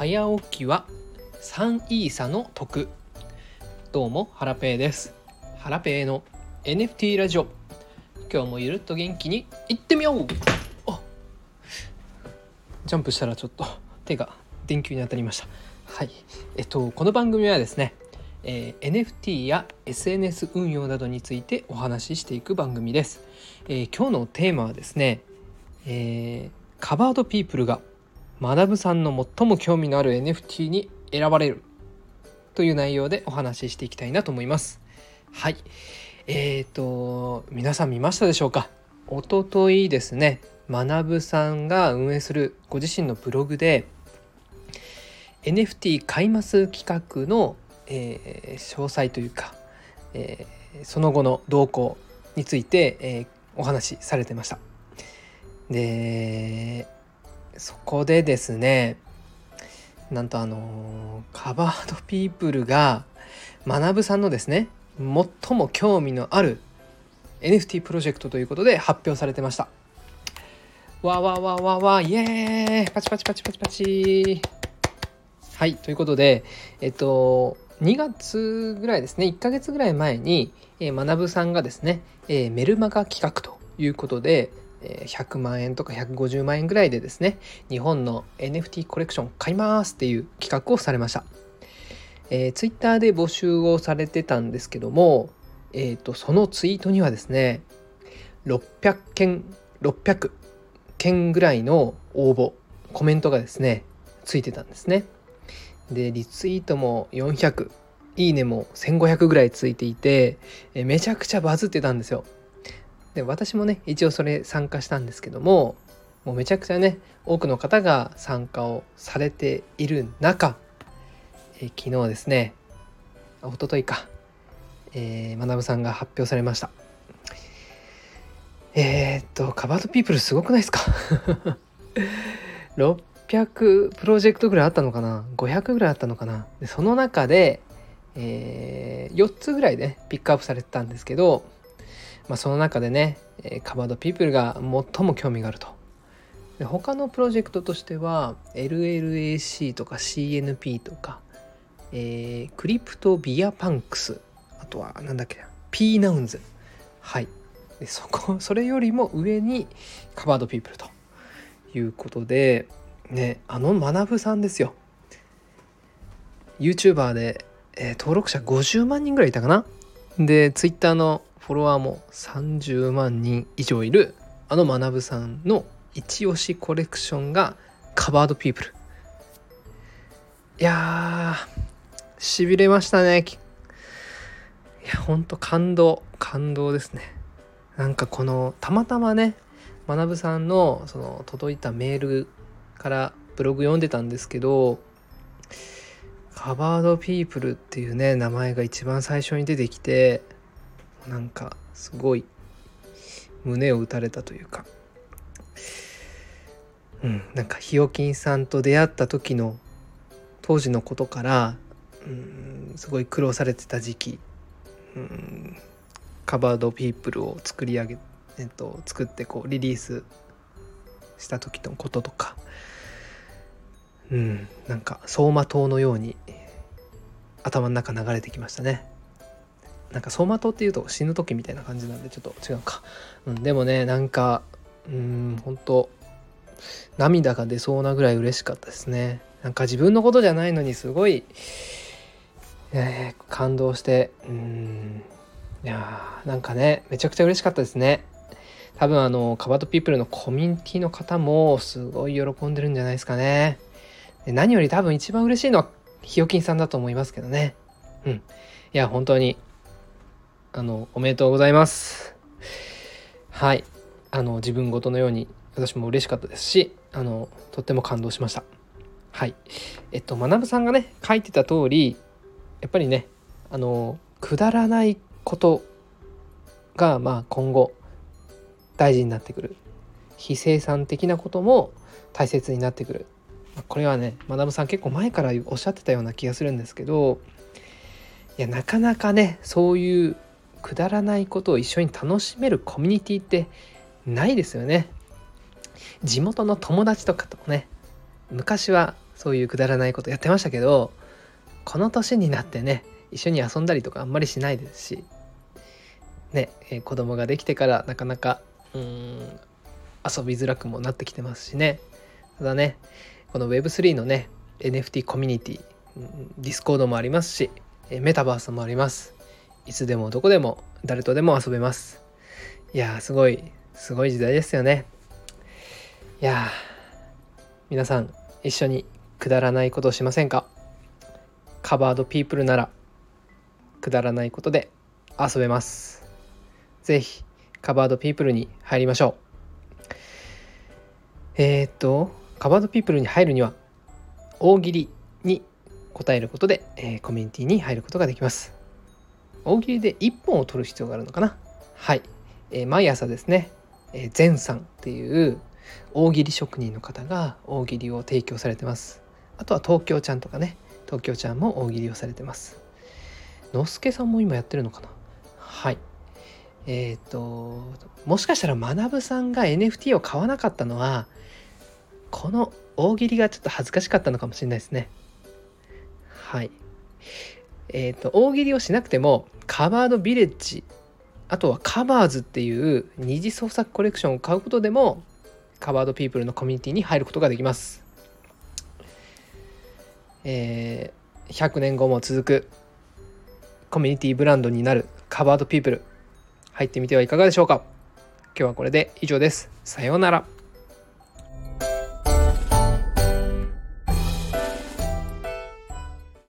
早起きは3イーサの得。どうもハラペーです。ハラペーの NFT ラジオ。今日もゆるっと元気にいってみよう。ジャンプしたらちょっと手が電球に当たりました。はい。えっとこの番組はですねえー、NFT や SNS 運用などについてお話ししていく番組です、えー、今日のテーマはですね、えー、カバードピープルが学さんの最も興味のある NFT に選ばれるという内容でお話ししていきたいなと思います。はい。えーと皆さん見ましたでしょうか？おとといですね。学さんが運営するご自身のブログで NFT 買います企画のえー、詳細というか、えー、その後の動向について、えー、お話しされてました。でそこでですねなんとあのカバードピープルが学さんのですね最も興味のある NFT プロジェクトということで発表されてました。わわわわわイエーイパチパチパチパチパチはいということでえっと2月ぐらいですね1ヶ月ぐらい前に、えー、学さんがですね、えー、メルマガ企画ということで、100万円とか150万円ぐらいでですね日本の NFT コレクション買いますっていう企画をされました、えー、ツイッターで募集をされてたんですけども、えーと、そのツイートにはですね600件600件ぐらいの応募コメントがですねついてたんですね。でリツイートも400いいねも1500ぐらいついていてえめちゃくちゃバズってたんですよで私もね一応それ参加したんですけどももうめちゃくちゃね多くの方が参加をされている中え昨日ですねおとといか、えー、学さんが発表されました。えー、っとカバードピープルすごくないですか？600プロジェクトぐらいあったのかな？500ぐらいあったのかな？でその中で、えー、4つぐらいで、ね、ピックアップされてたんですけど、まあ、その中でねカバードピープルが最も興味があると。で他のプロジェクトとしては LLAC とか CNP とか、えー、クリプトビアパンクスあとはなんだっけ pNouns。はい。でそこそれよりも上にカバードピープルということでねあの学さんですよ。YouTuber で、えー、登録者50万人ぐらいいたかな。で Twitter のフォロワーも30万人以上いるあの学さんの一押しコレクションがカバードピープル。いやーしびれましたね。いやほんと感動感動ですね。なんかこのたまたまね学さんのその届いたメールからブログ読んでたんですけどカバードピープルっていうね名前が一番最初に出てきてなんかすごい胸を打たれたというか。うんなんかひよきんさんと出会った時の当時のことからうんすごい苦労されてた時期。うんカバードピープルを作り上げ、えっと、作ってこうリリースした時のこととか。うんなんか走馬灯のように頭の中流れてきましたね。なんか走馬灯っていうと死ぬ時みたいな感じなんでちょっと違うか、うん、でもねなんかうん本当涙が出そうなぐらい嬉しかったですね。なんか自分のことじゃないのにすごい、えー、感動してうんいやーなんかねめちゃくちゃ嬉しかったですね。多分あのカバードピープルのコミュニティの方もすごい喜んでるんじゃないですかね。で何より多分一番嬉しいのはひよきんさんだと思いますけどね。うん。いや、本当に、あの、おめでとうございます。はい。あの、自分ごとのように私も嬉しかったですし、あの、とっても感動しました。はい。えっと、学さんがね、書いてた通り、やっぱりね、あの、くだらないことが、まあ、今後、大事になってくる。非生産的なことも大切になってくるこれはね学さん結構前からおっしゃってたような気がするんですけどいやなかなかねそういうくだらないことを一緒に楽しめるコミュニティってないですよね。地元の友達とかともね昔はそういうくだらないことやってましたけどこの年になってね一緒に遊んだりとかあんまりしないですしね、えー、子供ができてからなかなかうん遊びづらくもなってきてますしねただねこの Web3 のね NFT コミュニティディスコードもありますしメタバースもありますいつでもどこでも誰とでも遊べます。いやーすごいすごい時代ですよね。いや皆さん一緒にくだらないことをしませんか？カバードピープルならくだらないことで遊べます。ぜひカバードピープルに入りましょう。えー、っとカバードピープルに入るには大喜利に答えることで、えー、コミュニティに入ることができます。大喜利で1本を取る必要があるのかな？はい、えー、毎朝ですね、えー、さんっていう大喜利職人の方が大喜利を提供されてます。あとは東京ちゃんとかね東京ちゃんも大喜利をされてます。のすけさんも今やってるのかな？はい。えっ、ともしかしたら学さんが NFT を買わなかったのはこの大喜利がちょっと恥ずかしかったのかもしれないですね。はい。え、ー、と大喜利をしなくてもカバードビレッジあとはカバーズっていう二次創作コレクションを買うことでもカバードピープルのコミュニティに入ることができます。えー、100年後も続くコミュニティブランドになるカバードピープル入ってみてはいかがでしょうか今日はこれで以上です。さようなら。